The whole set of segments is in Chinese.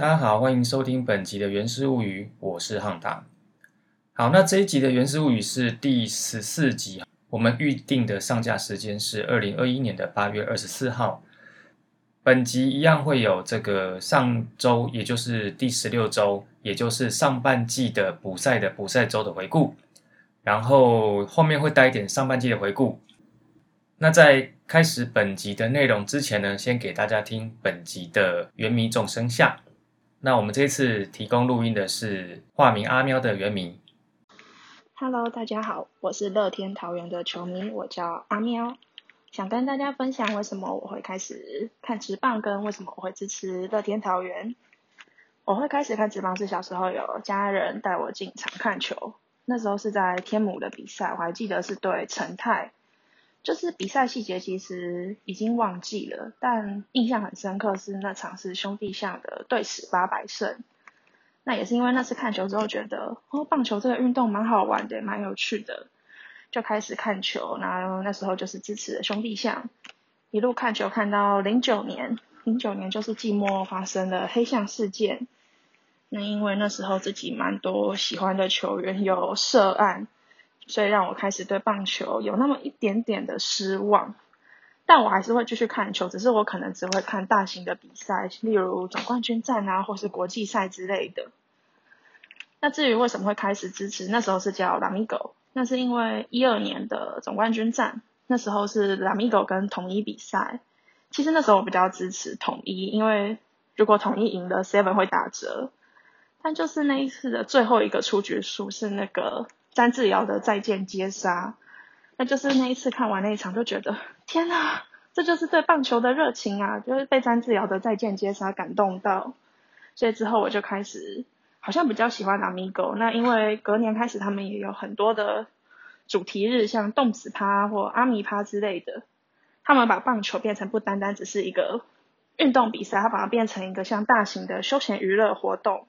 大家好，欢迎收听本集的《原始物语》，我是汉达。好，那这一集的《原始物语》是第十四集，我们预定的上架时间是二零二一年的八月二十四号。本集一样会有这个上周，也就是第十六周，也就是上半季的补赛的补赛周的回顾，然后后面会带一点上半季的回顾。那在开始本集的内容之前呢，先给大家听本集的原迷众生相。那我们这次提供录音的是化名阿喵的原名。Hello，大家好，我是乐天桃园的球迷，我叫阿喵，想跟大家分享为什么我会开始看直棒，跟为什么我会支持乐天桃园。我会开始看直棒是小时候有家人带我进场看球，那时候是在天母的比赛，我还记得是对陈泰。就是比赛细节其实已经忘记了，但印象很深刻是那场是兄弟象的对史八百胜。那也是因为那次看球之后觉得，哦，棒球这个运动蛮好玩的，蛮有趣的，就开始看球。然后那时候就是支持兄弟象，一路看球看到零九年，零九年就是寂寞发生了黑象事件。那因为那时候自己蛮多喜欢的球员有涉案。所以让我开始对棒球有那么一点点的失望，但我还是会继续看球，只是我可能只会看大型的比赛，例如总冠军战啊，或是国际赛之类的。那至于为什么会开始支持，那时候是叫拉米狗，那是因为一二年的总冠军战，那时候是拉米狗跟统一比赛。其实那时候我比较支持统一，因为如果统一赢了，seven 会打折。但就是那一次的最后一个出局数是那个。詹志尧的再见接杀，那就是那一次看完那一场就觉得天呐，这就是对棒球的热情啊！就是被詹志尧的再见接杀感动到，所以之后我就开始好像比较喜欢阿米狗。那因为隔年开始他们也有很多的主题日，像动词趴或阿米趴之类的，他们把棒球变成不单单只是一个运动比赛，他把它变成一个像大型的休闲娱乐活动，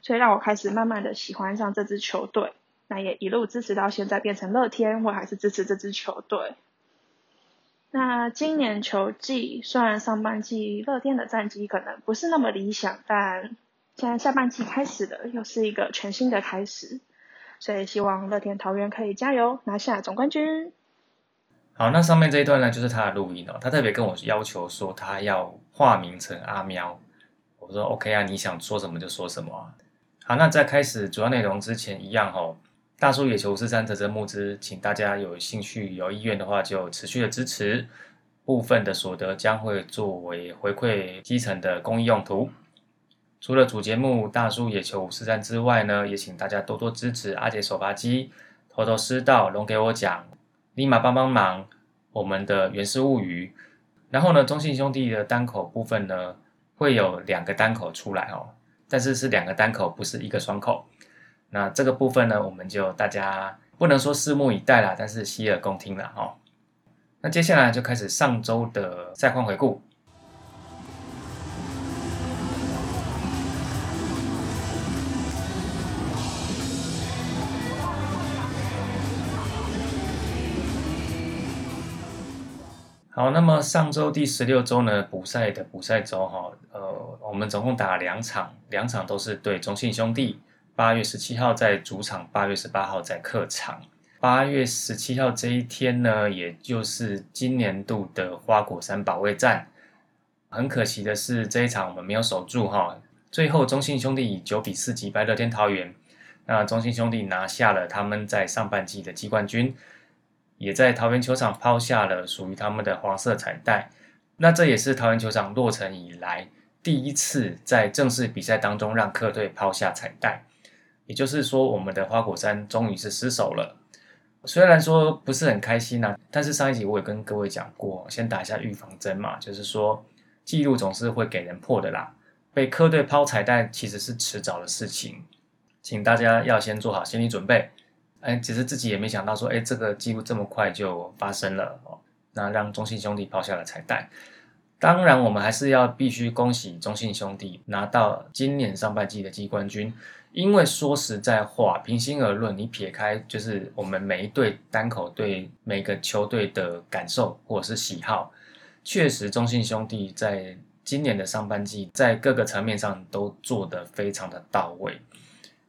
所以让我开始慢慢的喜欢上这支球队。那也一路支持到现在，变成乐天，我还是支持这支球队。那今年球季虽然上半季乐天的战绩可能不是那么理想，但现在下半季开始了，又是一个全新的开始，所以希望乐天桃园可以加油拿下总冠军。好，那上面这一段呢，就是他的录音哦。他特别跟我要求说，他要化名成阿喵。我说 OK 啊，你想说什么就说什么。好，那在开始主要内容之前，一样哦。大叔野球五四三泽泽募资，请大家有兴趣、有意愿的话，就持续的支持。部分的所得将会作为回馈基层的公益用途。除了主节目大叔野球五四三之外呢，也请大家多多支持阿杰手扒鸡、头头师道、龙给我讲、立马帮帮忙、我们的原始物语。然后呢，中信兄弟的单口部分呢，会有两个单口出来哦，但是是两个单口，不是一个双口。那这个部分呢，我们就大家不能说拭目以待啦，但是洗耳恭听了哈。那接下来就开始上周的赛况回顾。好，那么上周第十六周呢，补赛的补赛周哈，呃，我们总共打了两场，两场都是对中信兄弟。八月十七号在主场，八月十八号在客场。八月十七号这一天呢，也就是今年度的花果山保卫战。很可惜的是，这一场我们没有守住哈。最后，中信兄弟以九比四击败乐天桃园。那中信兄弟拿下了他们在上半季的季冠军，也在桃园球场抛下了属于他们的黄色彩带。那这也是桃园球场落成以来第一次在正式比赛当中让客队抛下彩带。也就是说，我们的花果山终于是失手了。虽然说不是很开心呐，但是上一集我也跟各位讲过，先打一下预防针嘛，就是说记录总是会给人破的啦。被科队抛彩蛋其实是迟早的事情，请大家要先做好心理准备。哎，其实自己也没想到说，哎，这个记录这么快就发生了哦。那让中信兄弟抛下了彩蛋。当然，我们还是要必须恭喜中信兄弟拿到今年上半季的季冠军。因为说实在话，平心而论，你撇开就是我们每一队单口对每个球队的感受或者是喜好，确实中信兄弟在今年的上半季在各个层面上都做得非常的到位，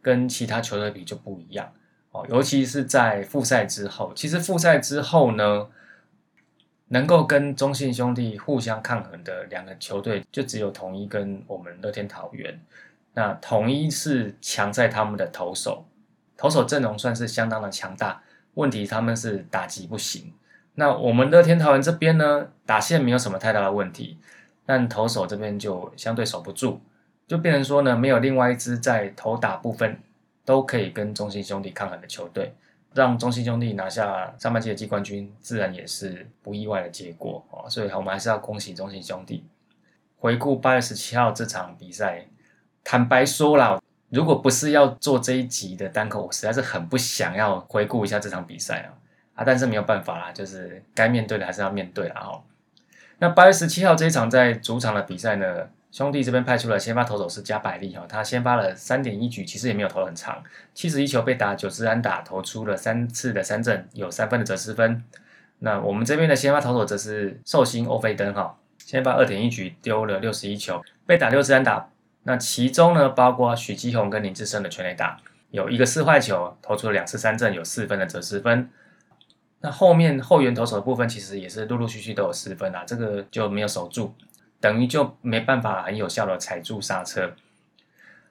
跟其他球队比就不一样哦。尤其是在复赛之后，其实复赛之后呢，能够跟中信兄弟互相抗衡的两个球队，就只有统一跟我们乐天桃园。那统一是强在他们的投手，投手阵容算是相当的强大，问题他们是打击不行。那我们乐天桃园这边呢，打线没有什么太大的问题。但投手这边就相对守不住，就变成说呢，没有另外一支在投打部分都可以跟中信兄弟抗衡的球队，让中信兄弟拿下上半季的季冠军，自然也是不意外的结果啊。所以我们还是要恭喜中信兄弟。回顾八月十七号这场比赛，坦白说啦，如果不是要做这一集的单口，我实在是很不想要回顾一下这场比赛啊啊！但是没有办法啦，就是该面对的还是要面对啦哦。那八月十七号这一场在主场的比赛呢，兄弟这边派出了先发投手是加百利哈，他先发了三点一局，其实也没有投很长，七十一球被打九支安打，投出了三次的三振，有三分的折失分。那我们这边的先发投手则是寿星欧菲登哈，先发二点一局丢了六十一球，被打六支安打。那其中呢，包括许基宏跟林志胜的全垒打，有一个四坏球，投出了两次三振，有四分的折失分。那后面后援投手的部分，其实也是陆陆续续都有失分啊，这个就没有守住，等于就没办法很有效的踩住刹车。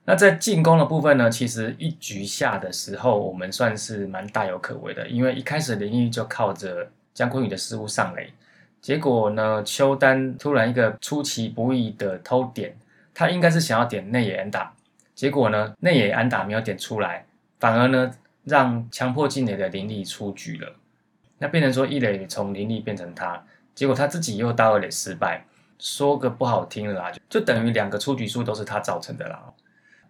那在进攻的部分呢，其实一局下的时候，我们算是蛮大有可为的，因为一开始林毅就靠着姜昆宇的失误上垒，结果呢，邱丹突然一个出其不意的偷点，他应该是想要点内野安打，结果呢，内野安打没有点出来，反而呢，让强迫进垒的林立出局了。那变成说一垒从林立变成他，结果他自己又到二垒失败，说个不好听的啦，就就等于两个出局数都是他造成的啦。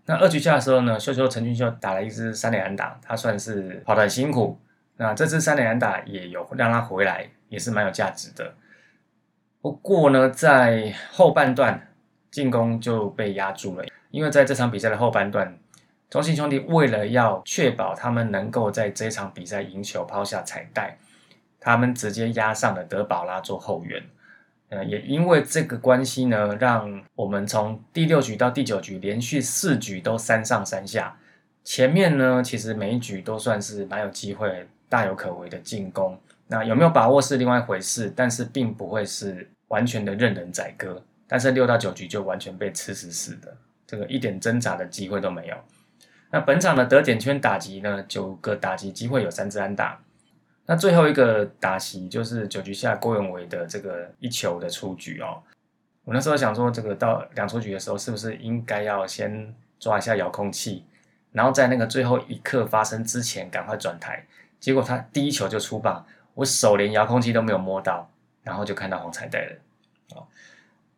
那二局下的时候呢，秀秀陈俊秀打了一支三连安打，他算是跑得很辛苦。那这支三连安打也有让他回来，也是蛮有价值的。不过呢，在后半段进攻就被压住了，因为在这场比赛的后半段，中信兄弟为了要确保他们能够在这场比赛赢球，抛下彩带。他们直接压上了德保拉做后援，呃，也因为这个关系呢，让我们从第六局到第九局连续四局都三上三下。前面呢，其实每一局都算是蛮有机会、大有可为的进攻。那有没有把握是另外一回事，但是并不会是完全的任人宰割。但是六到九局就完全被吃死死的，这个一点挣扎的机会都没有。那本场的得点圈打击呢，九个打击机会有三支安打。那最后一个打席就是九局下郭永伟的这个一球的出局哦。我那时候想说，这个到两出局的时候，是不是应该要先抓一下遥控器，然后在那个最后一刻发生之前赶快转台？结果他第一球就出棒，我手连遥控器都没有摸到，然后就看到红彩带了。哦，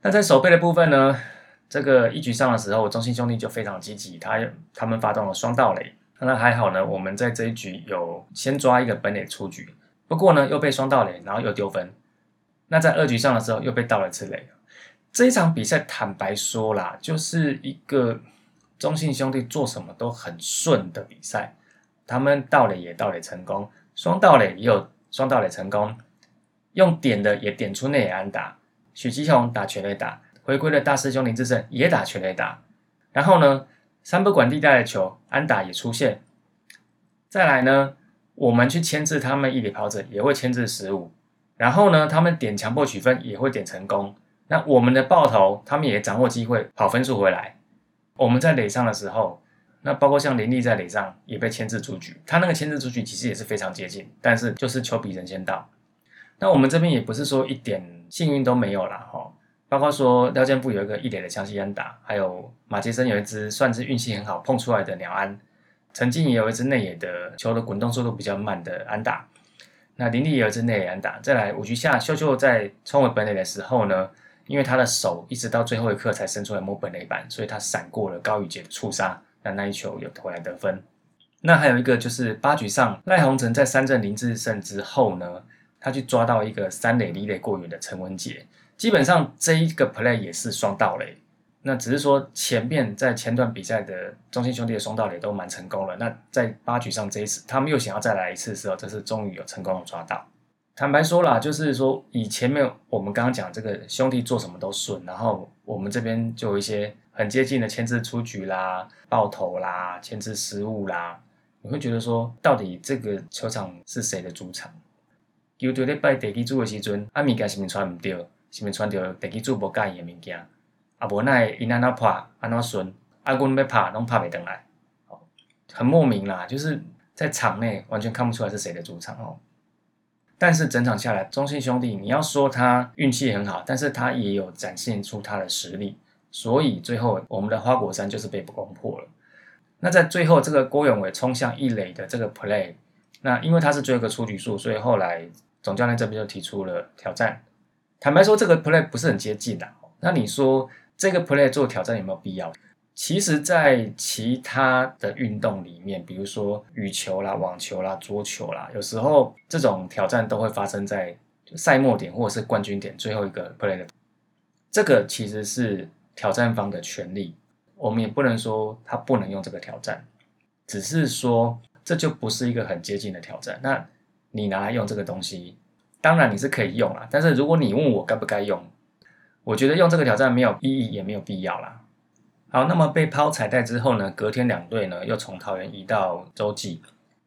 那在守备的部分呢，这个一局上的时候，中信兄弟就非常积极，他他们发动了双盗垒。那还好呢，我们在这一局有先抓一个本垒出局，不过呢又被双盗垒，然后又丢分。那在二局上的时候又被盗了次垒。这一场比赛坦白说啦，就是一个中信兄弟做什么都很顺的比赛。他们盗垒也盗垒成功，双盗垒也有双盗垒成功，用点的也点出内安打。许吉宏打全垒打，回归的大师兄林志胜也打全垒打。然后呢？三不管地带的球，安打也出现。再来呢，我们去牵制他们一垒跑者，也会牵制失误。然后呢，他们点强迫取分也会点成功。那我们的爆头，他们也掌握机会跑分数回来。我们在垒上的时候，那包括像林立在垒上也被牵制出局。他那个牵制出局其实也是非常接近，但是就是球比人先到。那我们这边也不是说一点幸运都没有了哈。包括说廖建富有一个一垒的强袭安打，还有马杰森有一支算是运气很好碰出来的鸟安，曾经也有一支内野的球的滚动速度比较慢的安打。那林立也有一支内野安打。再来五局下，秀秀在冲回本垒的时候呢，因为他的手一直到最后一刻才伸出来摸本垒板，所以他闪过了高宇杰的触杀，那那一球有回来得分。那还有一个就是八局上赖宏成在三振林志胜之后呢，他去抓到一个三垒离垒过远的陈文杰。基本上这一个 play 也是双盗垒，那只是说前面在前段比赛的中心兄弟的双盗垒都蛮成功了。那在八局上这一次，他们又想要再来一次的时候，这次终于有成功的抓到。坦白说啦，就是说以前面我们刚刚讲这个兄弟做什么都顺，然后我们这边就有一些很接近的牵制出局啦、爆头啦、牵制失误啦，你会觉得说，到底这个球场是谁的主场？球队咧拜地基主的时阵，啊物件是毋是传毋对，是毋是传着地基主无介意的物件？啊无奈因安怎拍安怎顺，啊阮要拍拢拍袂登来，哦，很莫名啦，就是在场内完全看不出来是谁的主场哦。但是整场下来，中信兄弟你要说他运气很好，但是他也有展现出他的实力，所以最后我们的花果山就是被攻破了。那在最后这个郭永伟冲向一垒的这个 play，那因为他是最后一个出局数，所以后来。总教练这边就提出了挑战。坦白说，这个 play 不是很接近的。那你说这个 play 做挑战有没有必要？其实，在其他的运动里面，比如说羽球啦、网球啦、桌球啦，有时候这种挑战都会发生在赛末点或者是冠军点最后一个 play 的。这个其实是挑战方的权利，我们也不能说他不能用这个挑战，只是说这就不是一个很接近的挑战。那你拿来用这个东西，当然你是可以用啦。但是如果你问我该不该用，我觉得用这个挑战没有意义，也没有必要啦。好，那么被抛彩带之后呢，隔天两队呢又从桃园移到洲际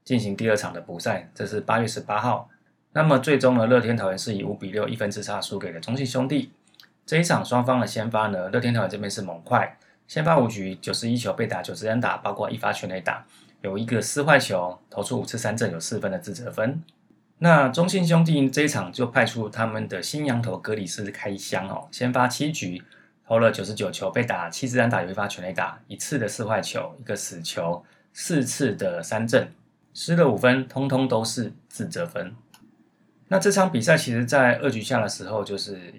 进行第二场的补赛，这是八月十八号。那么最终呢，乐天桃园是以五比六一分之差输给了中信兄弟。这一场双方的先发呢，乐天桃园这边是猛快，先发五局九十一球被打九十三打，包括一发全垒打，有一个四坏球，投出五次三振，有四分的自责分。那中信兄弟这一场就派出他们的新羊头格里斯开箱哦，先发七局，投了九十九球，被打七支安打，有一发全垒打，一次的四坏球，一个死球，四次的三振，失了五分，通通都是自责分。那这场比赛其实，在二局下的时候，就是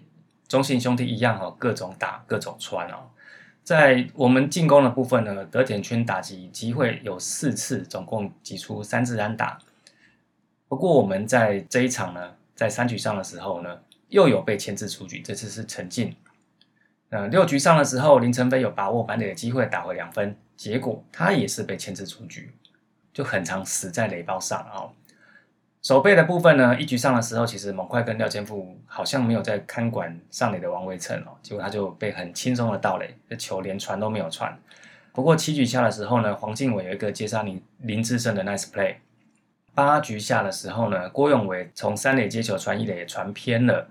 中信兄弟一样哦，各种打，各种穿哦。在我们进攻的部分呢，德田圈打击机会有四次，总共击出三次安打。不过我们在这一场呢，在三局上的时候呢，又有被牵制出局。这次是陈进。呃，六局上的时候，林晨飞有把握板垒的机会打回两分，结果他也是被牵制出局，就很常死在垒包上哦。守备的部分呢，一局上的时候，其实猛快跟廖健富好像没有在看管上垒的王维成哦，结果他就被很轻松的盗垒，这球连传都没有传。不过七局下的时候呢，黄敬伟有一个接杀林林志胜的 nice play。八局下的时候呢，郭永伟从三垒接球传一垒传偏了，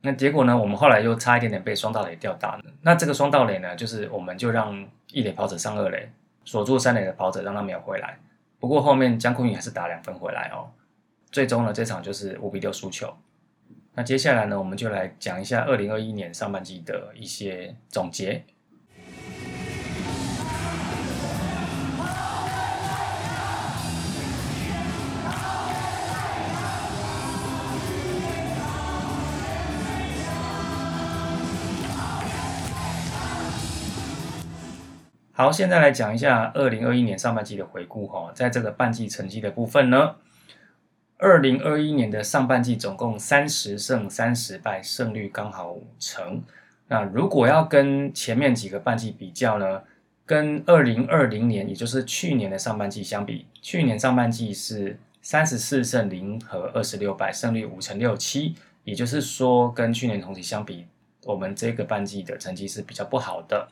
那结果呢，我们后来又差一点点被双道垒吊打。那这个双道垒呢，就是我们就让一垒跑者上二垒，锁住三垒的跑者，让他没有回来。不过后面江坤宇还是打两分回来哦。最终呢，这场就是五比六输球。那接下来呢，我们就来讲一下二零二一年上半季的一些总结。好，现在来讲一下二零二一年上半季的回顾哈，在这个半季成绩的部分呢，二零二一年的上半季总共三十胜三十败，胜率刚好五成。那如果要跟前面几个半季比较呢，跟二零二零年，也就是去年的上半季相比，去年上半季是三十四胜零和二十六败，胜率五成六七，也就是说跟去年同期相比，我们这个半季的成绩是比较不好的。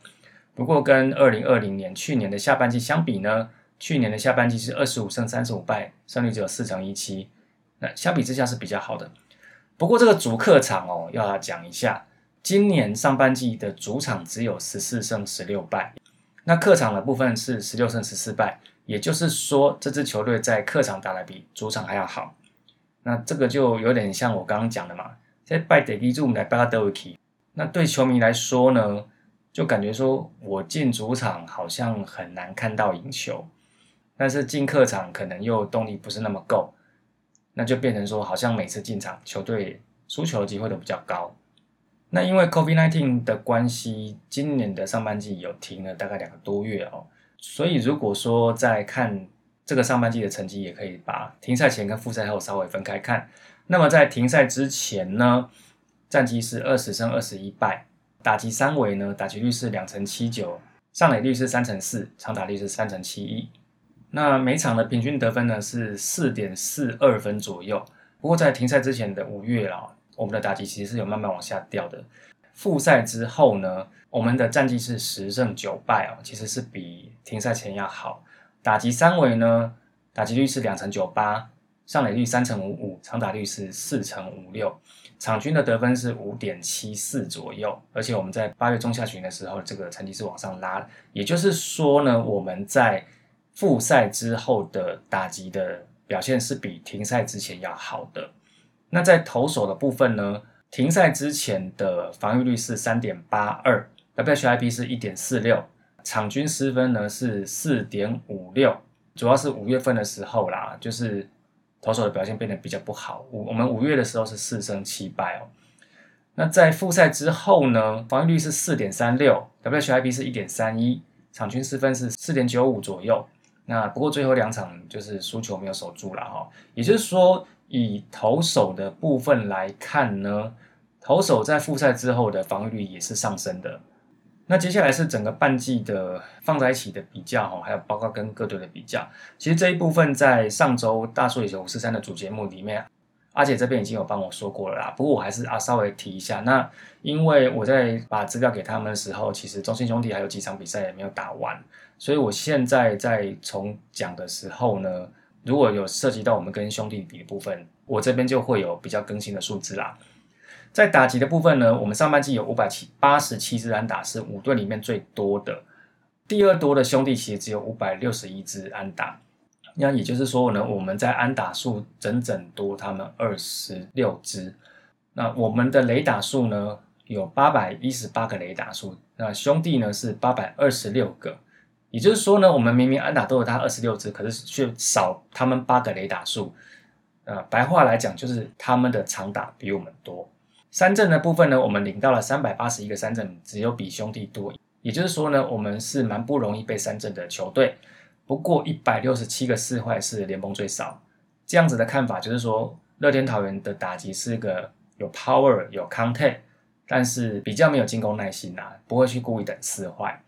不过跟二零二零年去年的下半季相比呢，去年的下半季是二十五胜三十五败，胜率只有四成一七，那相比之下是比较好的。不过这个主客场哦，要讲一下，今年上半季的主场只有十四胜十六败，那客场的部分是十六胜十四败，也就是说这支球队在客场打的比主场还要好。那这个就有点像我刚刚讲的嘛，在拜德基柱来巴德维奇，那对球迷来说呢？就感觉说，我进主场好像很难看到赢球，但是进客场可能又动力不是那么够，那就变成说，好像每次进场球队输球机会都比较高。那因为 COVID-19 的关系，今年的上半季有停了大概两个多月哦，所以如果说在看这个上半季的成绩，也可以把停赛前跟复赛后稍微分开看。那么在停赛之前呢，战绩是二十胜二十一败。打击三围呢，打击率是两成七九，上垒率是三成四，长打率是三成七一。那每场的平均得分呢是四点四二分左右。不过在停赛之前的五月啦，我们的打击其实是有慢慢往下掉的。复赛之后呢，我们的战绩是十胜九败哦，其实是比停赛前要好。打击三围呢，打击率是两成九八，上垒率三成五五，长打率是四成五六，场均的得分是五点七四左右。而且我们在八月中下旬的时候，这个成绩是往上拉，也就是说呢，我们在复赛之后的打击的表现是比停赛之前要好的。那在投手的部分呢？停赛之前的防御率是三点八二，WHIP 是一点四六，场均失分呢是四点五六，主要是五月份的时候啦，就是投手的表现变得比较不好。五我们五月的时候是四胜七败哦。那在复赛之后呢，防御率是四点三六，WHIP 是一点三一，场均失分是四点九五左右。那不过最后两场就是输球没有守住了哈，也就是说以投手的部分来看呢。投手在复赛之后的防御率也是上升的。那接下来是整个半季的放在一起的比较哈，还有包括跟各队的比较。其实这一部分在上周大数野球五四三的主节目里面，阿姐这边已经有帮我说过了啦。不过我还是啊稍微提一下。那因为我在把资料给他们的时候，其实中信兄弟还有几场比赛也没有打完，所以我现在在重讲的时候呢，如果有涉及到我们跟兄弟比的部分，我这边就会有比较更新的数字啦。在打击的部分呢，我们上半季有五百七八十七支安打，是五队里面最多的。第二多的兄弟其实只有五百六十一支安打，那也就是说呢，我们在安打数整整多他们二十六支。那我们的雷打数呢，有八百一十八个雷打数，那兄弟呢是八百二十六个。也就是说呢，我们明明安打都有他二十六支，可是却少他们八个雷打数。呃，白话来讲就是他们的长打比我们多。三振的部分呢，我们领到了三百八十一个三振，只有比兄弟多。也就是说呢，我们是蛮不容易被三振的球队。不过一百六十七个四坏是联盟最少。这样子的看法就是说，乐天桃园的打击是个有 power 有 content，但是比较没有进攻耐心啊，不会去故意等四坏。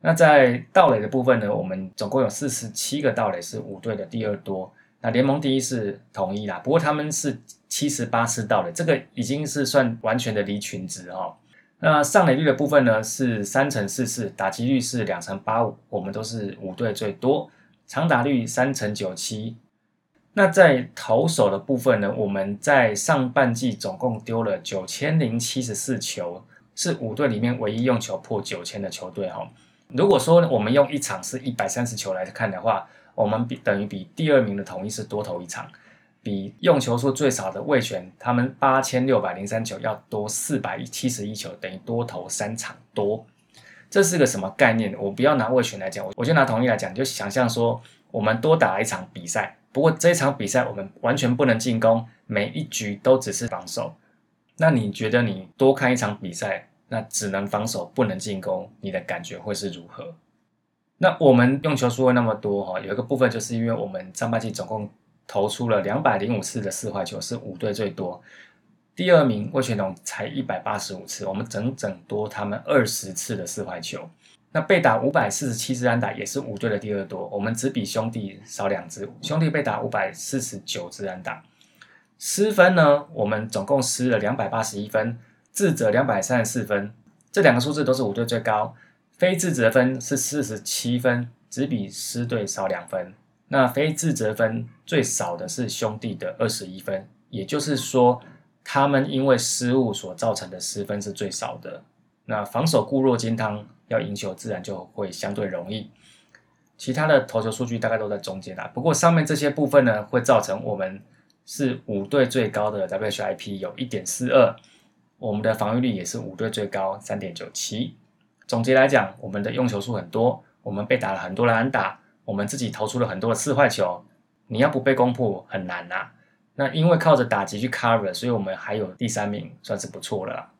那在盗垒的部分呢，我们总共有四十七个盗垒，是五队的第二多。那联盟第一是统一啦，不过他们是。七十八次到了，这个已经是算完全的离群值哈。那上垒率的部分呢是三成四四，打击率是两成八五，我们都是五队最多。长打率三成九七。那在投手的部分呢，我们在上半季总共丢了九千零七十四球，是五队里面唯一用球破九千的球队哈。如果说我们用一场是一百三十球来看的话，我们比等于比第二名的统一是多投一场。比用球数最少的魏权，他们八千六百零三球要多四百七十一球，等于多投三场多。这是个什么概念？我不要拿魏权来讲，我我就拿统一来讲，就想象说我们多打一场比赛，不过这场比赛我们完全不能进攻，每一局都只是防守。那你觉得你多看一场比赛，那只能防守不能进攻，你的感觉会是如何？那我们用球数会那么多哈，有一个部分就是因为我们上半季总共。投出了两百零五次的四坏球，是五队最多。第二名魏全龙才一百八十五次，我们整整多他们二十次的四坏球。那被打五百四十七支安打，也是五队的第二多，我们只比兄弟少两支。兄弟被打五百四十九支安打。失分呢，我们总共失了两百八十一分，智责两百三十四分，这两个数字都是五队最高。非智责分是四十七分，只比失队少两分。那非智责分最少的是兄弟的二十一分，也就是说，他们因为失误所造成的失分是最少的。那防守固若金汤，要赢球自然就会相对容易。其他的投球数据大概都在中间啦。不过上面这些部分呢，会造成我们是五队最高的 WHIP 有一点四二，我们的防御率也是五队最高三点九七。总结来讲，我们的用球数很多，我们被打了很多的安打。我们自己投出了很多的四坏球，你要不被攻破很难呐。那因为靠着打击去 cover，所以我们还有第三名，算是不错了。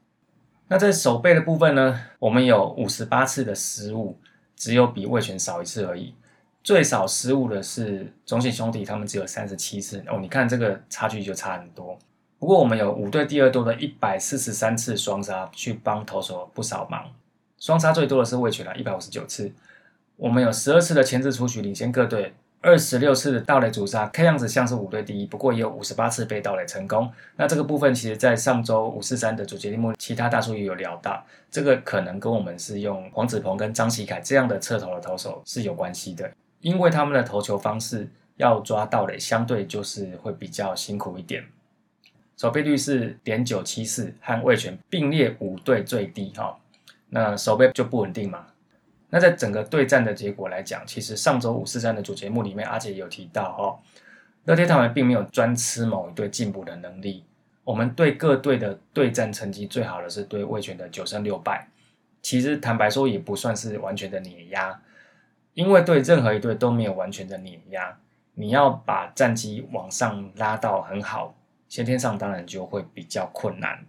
那在守备的部分呢，我们有五十八次的失误，只有比魏权少一次而已。最少失误的是中信兄弟，他们只有三十七次哦。你看这个差距就差很多。不过我们有五队第二多的一百四十三次双杀，去帮投手不少忙。双杀最多的是魏权了，一百五十九次。我们有十二次的前置出局领先各队，二十六次的盗垒阻杀，看样子像是五队第一，不过也有五十八次被盗垒成功。那这个部分其实，在上周五四三的主节目，其他大叔也有聊到，这个可能跟我们是用黄子鹏跟张喜凯这样的侧投的投手是有关系的，因为他们的投球方式要抓盗垒，相对就是会比较辛苦一点。守备率是点九七四，和魏权并列五队最低哈，那守备就不稳定嘛。那在整个对战的结果来讲，其实上周五四三的主节目里面，阿杰也有提到哦，乐天他们并没有专吃某一队进步的能力。我们对各队的对战成绩最好的是对魏权的九胜六败，其实坦白说也不算是完全的碾压，因为对任何一队都没有完全的碾压。你要把战绩往上拉到很好，先天上当然就会比较困难。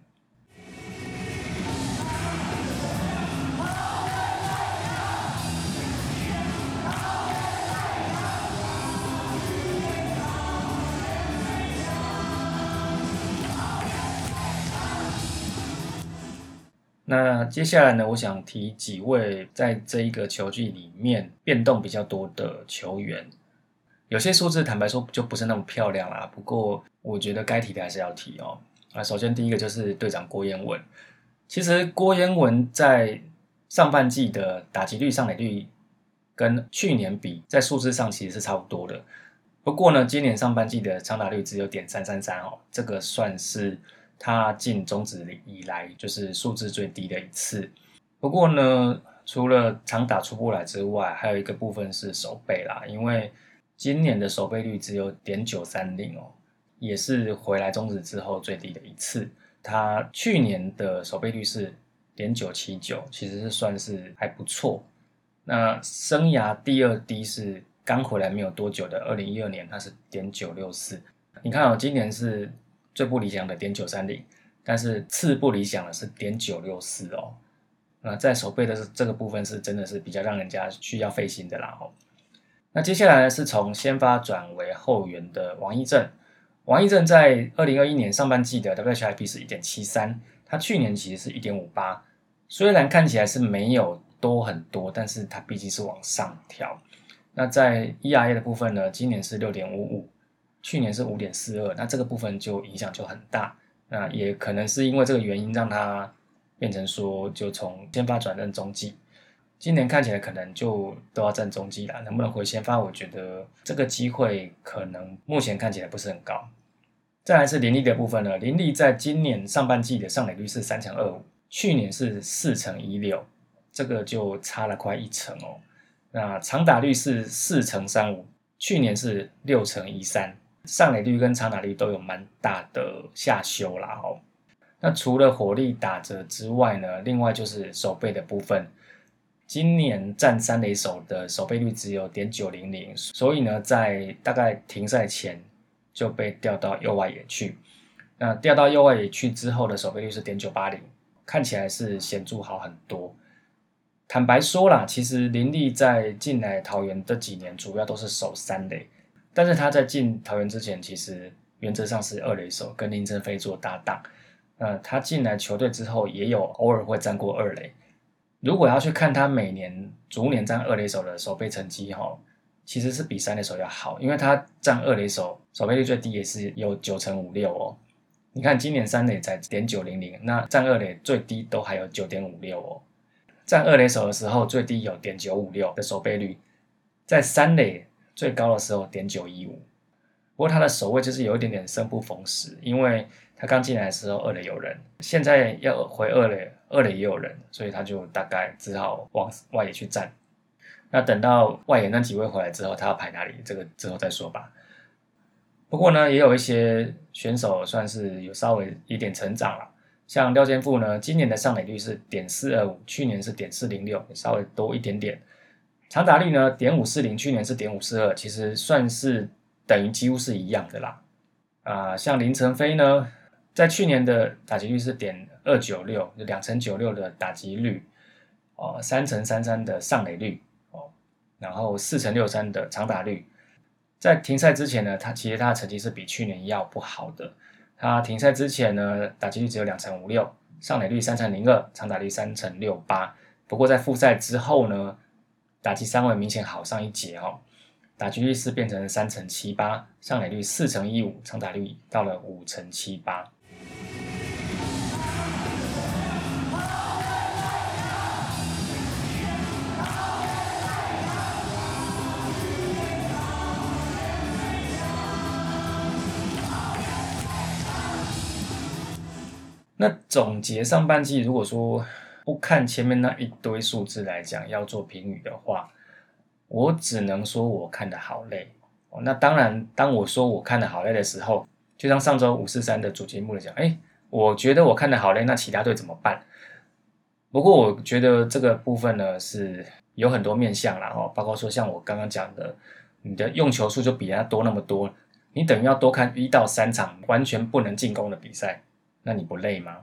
那接下来呢，我想提几位在这一个球季里面变动比较多的球员。有些数字坦白说就不是那么漂亮啦，不过我觉得该提的还是要提哦。啊，首先第一个就是队长郭彦文。其实郭彦文在上半季的打击率、上垒率跟去年比，在数字上其实是差不多的。不过呢，今年上半季的长打率只有点三三三哦，这个算是。他进中职以来就是数字最低的一次。不过呢，除了长打出不来之外，还有一个部分是守备啦。因为今年的守备率只有点九三零哦，也是回来终止之后最低的一次。他去年的守备率是点九七九，其实是算是还不错。那生涯第二低是刚回来没有多久的二零一二年，它是点九六四。你看哦，今年是。最不理想的点九三零，但是次不理想的是点九六四哦。那在手背的这个部分是真的是比较让人家需要费心的啦哦。那接下来呢是从先发转为后援的王一正，王一正在二零二一年上半季的 WHIP 是一点七三，他去年其实是一点五八，虽然看起来是没有多很多，但是它毕竟是往上调。那在 ERA 的部分呢，今年是六点五五。去年是五点四二，那这个部分就影响就很大。那也可能是因为这个原因，让他变成说就从先发转任中继。今年看起来可能就都要站中继了，能不能回先发？我觉得这个机会可能目前看起来不是很高。再来是林立的部分呢，林立在今年上半季的上垒率是三成二五，去年是四成一六，这个就差了快一成哦。那长打率是四成三五，去年是六成一三。上垒率跟长打率都有蛮大的下修啦哦。那除了火力打折之外呢，另外就是守备的部分，今年占三垒手的守备率只有点九零零，所以呢，在大概停赛前就被调到右外野去。那调到右外野去之后的守备率是点九八零，看起来是显著好很多。坦白说啦，其实林立在进来桃园这几年，主要都是守三垒。但是他在进桃园之前，其实原则上是二垒手，跟林晨飞做搭档。呃，他进来球队之后，也有偶尔会站过二垒。如果要去看他每年逐年占二垒手的守备成绩，哈，其实是比三垒手要好，因为他占二垒手守备率最低也是有九成五六哦。你看今年三垒才点九零零，那占二垒最低都还有九点五六哦。占二垒手的时候最低有点九五六的守备率，在三垒。最高的时候点九一五，不过他的守卫就是有一点点生不逢时，因为他刚进来的时候二垒有人，现在要回二垒，二垒也有人，所以他就大概只好往外野去站。那等到外野那几位回来之后，他要排哪里，这个之后再说吧。不过呢，也有一些选手算是有稍微一点成长了，像廖健富呢，今年的上垒率是点四二五，去年是点四零六，稍微多一点点。长打率呢，点五四零，去年是点五四二，其实算是等于几乎是一样的啦。啊，像林晨飞呢，在去年的打击率是点二九六，两成九六的打击率，哦，三成三三的上垒率，哦，然后四成六三的长打率。在停赛之前呢，他其实他的成绩是比去年要不好的。他停赛之前呢，打击率只有两成五六，上垒率三成零二，长打率三成六八。不过在复赛之后呢，打击三位明显好上一截哦，打击率是变成三成七八，上垒率四成一五，长打率到了五成七八。那总结上半季，如果说不看前面那一堆数字来讲，要做评语的话，我只能说我看的好累。那当然，当我说我看的好累的时候，就像上周五四三的主节目里讲，哎，我觉得我看的好累，那其他队怎么办？不过我觉得这个部分呢是有很多面向啦，哦，包括说像我刚刚讲的，你的用球数就比人家多那么多，你等于要多看一到三场完全不能进攻的比赛。那你不累吗？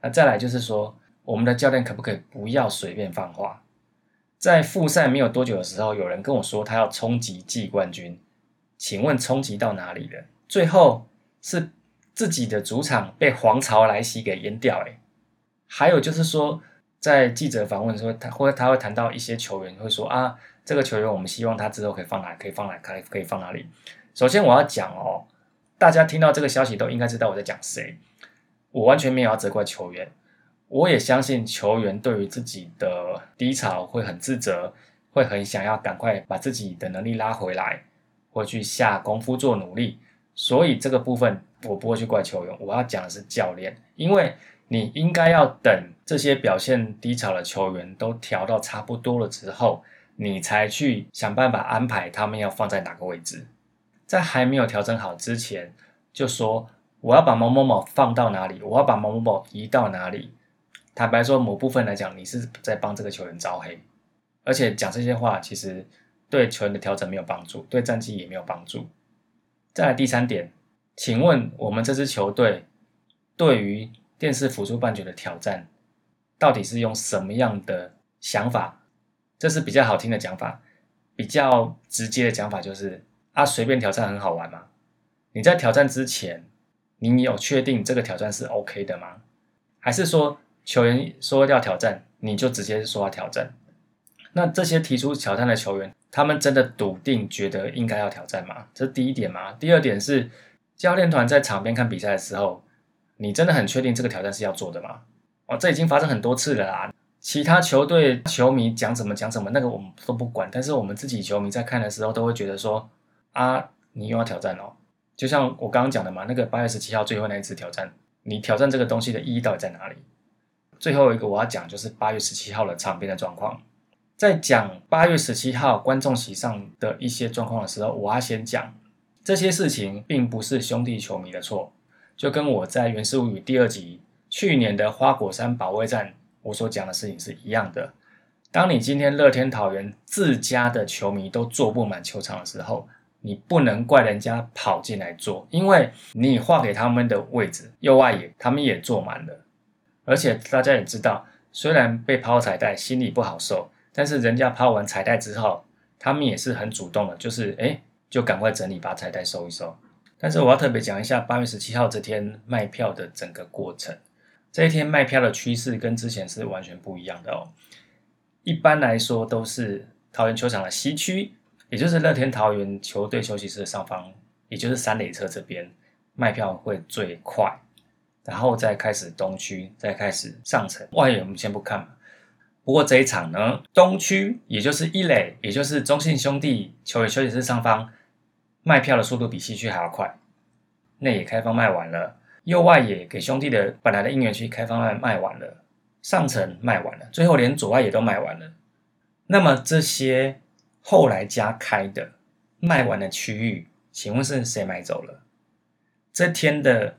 那再来就是说，我们的教练可不可以不要随便放话？在复赛没有多久的时候，有人跟我说他要冲击季冠军，请问冲击到哪里了？最后是自己的主场被黄巢来袭给淹掉。哎，还有就是说，在记者访问说，他或者他会谈到一些球员会说啊，这个球员我们希望他之后可以放哪，可以放哪，可以可以放哪里？首先我要讲哦，大家听到这个消息都应该知道我在讲谁。我完全没有要责怪球员，我也相信球员对于自己的低潮会很自责，会很想要赶快把自己的能力拉回来，或去下功夫做努力。所以这个部分我不会去怪球员，我要讲的是教练，因为你应该要等这些表现低潮的球员都调到差不多了之后，你才去想办法安排他们要放在哪个位置，在还没有调整好之前就说。我要把某某某放到哪里？我要把某某某移到哪里？坦白说，某部分来讲，你是在帮这个球员招黑，而且讲这些话，其实对球员的调整没有帮助，对战绩也没有帮助。再来第三点，请问我们这支球队对于电视辅助半决的挑战，到底是用什么样的想法？这是比较好听的讲法，比较直接的讲法就是啊，随便挑战很好玩吗？你在挑战之前。你有确定这个挑战是 OK 的吗？还是说球员说要挑战，你就直接说要挑战？那这些提出挑战的球员，他们真的笃定觉得应该要挑战吗？这是第一点嘛。第二点是教练团在场边看比赛的时候，你真的很确定这个挑战是要做的吗？哦，这已经发生很多次了啦。其他球队球迷讲什么讲什么，那个我们都不管。但是我们自己球迷在看的时候，都会觉得说啊，你又要挑战哦。就像我刚刚讲的嘛，那个八月十七号最后那一次挑战，你挑战这个东西的意义到底在哪里？最后一个我要讲就是八月十七号的场边的状况。在讲八月十七号观众席上的一些状况的时候，我要先讲这些事情并不是兄弟球迷的错，就跟我在《原始物语》第二集去年的花果山保卫战我所讲的事情是一样的。当你今天乐天桃园自家的球迷都坐不满球场的时候，你不能怪人家跑进来坐，因为你划给他们的位置右外野，他们也坐满了。而且大家也知道，虽然被抛彩带心里不好受，但是人家抛完彩带之后，他们也是很主动的，就是哎，就赶快整理把彩带收一收。但是我要特别讲一下八月十七号这天卖票的整个过程，这一天卖票的趋势跟之前是完全不一样的哦。一般来说都是桃园球场的西区。也就是乐天桃园球队休息室上方，也就是三垒车这边卖票会最快，然后再开始东区，再开始上层外野，我们先不看。不过这一场呢，东区也就是一垒，也就是中信兄弟球员休息室上方卖票的速度比西区还要快。内野开放卖完了，右外野给兄弟的本来的应援区开放卖卖完了，上层卖完了，最后连左外野都卖完了。那么这些。后来加开的卖完的区域，请问是谁买走了？这天的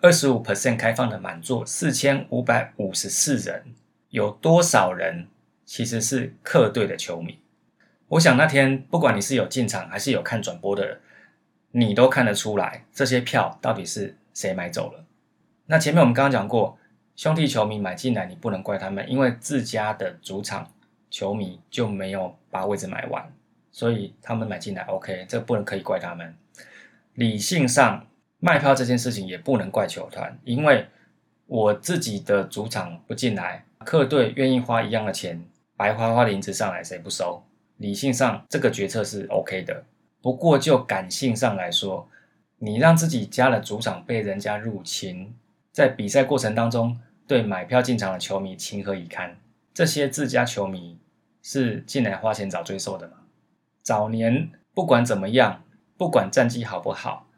二十五 percent 开放的满座四千五百五十四人，有多少人其实是客队的球迷？我想那天不管你是有进场还是有看转播的，你都看得出来这些票到底是谁买走了。那前面我们刚刚讲过，兄弟球迷买进来，你不能怪他们，因为自家的主场。球迷就没有把位置买完，所以他们买进来，OK，这不能可以怪他们。理性上卖票这件事情也不能怪球团，因为我自己的主场不进来，客队愿意花一样的钱，白花花的银子上来，谁不收？理性上这个决策是 OK 的，不过就感性上来说，你让自己家的主场被人家入侵，在比赛过程当中对买票进场的球迷情何以堪？这些自家球迷是进来花钱找罪受的吗？早年不管怎么样，不管战绩好不好，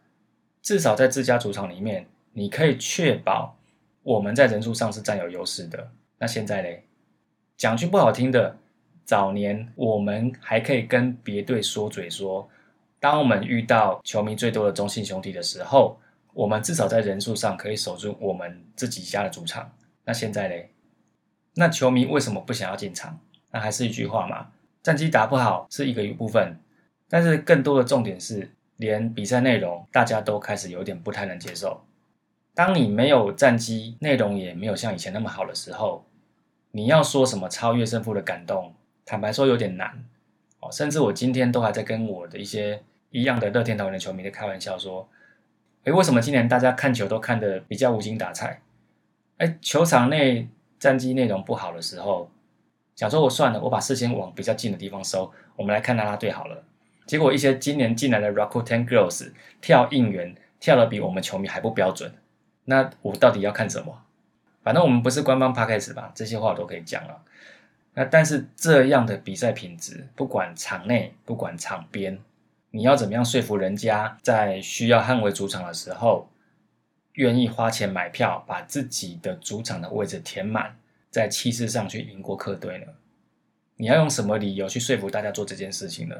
至少在自家主场里面，你可以确保我们在人数上是占有优势的。那现在嘞，讲句不好听的，早年我们还可以跟别队说嘴说。当我们遇到球迷最多的中信兄弟的时候，我们至少在人数上可以守住我们自己家的主场。那现在嘞，那球迷为什么不想要进场？那还是一句话嘛，战绩打不好是一个一部分，但是更多的重点是，连比赛内容大家都开始有点不太能接受。当你没有战绩，内容也没有像以前那么好的时候，你要说什么超越胜负的感动，坦白说有点难哦。甚至我今天都还在跟我的一些一样的乐天桃园的球迷在开玩笑说：“诶，为什么今年大家看球都看得比较无精打采？诶，球场内战绩内容不好的时候，想说我算了，我把视线往比较近的地方收，我们来看拉拉队好了。结果一些今年进来的 Rakuten Girls 跳应援跳的比我们球迷还不标准，那我到底要看什么？反正我们不是官方 p a c k a g e 吧，这些话都可以讲了。”那但是这样的比赛品质，不管场内不管场边，你要怎么样说服人家在需要捍卫主场的时候，愿意花钱买票，把自己的主场的位置填满，在气势上去赢过客队呢？你要用什么理由去说服大家做这件事情呢？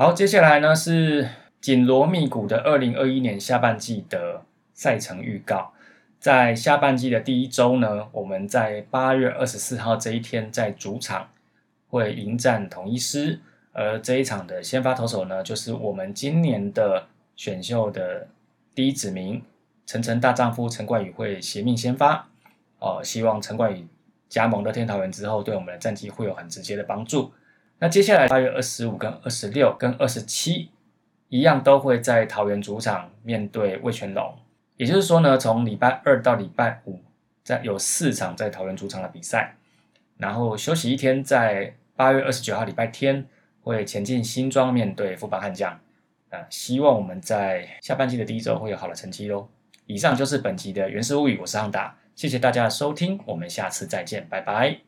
好，接下来呢是紧锣密鼓的二零二一年下半季的赛程预告。在下半季的第一周呢，我们在八月二十四号这一天在主场会迎战统一师，而这一场的先发投手呢，就是我们今年的选秀的第一指名陈晨大丈夫陈冠宇会携命先发。哦，希望陈冠宇加盟的天桃园之后，对我们的战绩会有很直接的帮助。那接下来八月二十五、跟二十六、跟二十七一样，都会在桃园主场面对魏全龙。也就是说呢，从礼拜二到礼拜五，在有四场在桃园主场的比赛，然后休息一天，在八月二十九号礼拜天会前进新庄面对富邦悍将。啊，希望我们在下半季的第一周会有好的成绩喽。以上就是本集的原始物语，我是汉达，谢谢大家的收听，我们下次再见，拜拜。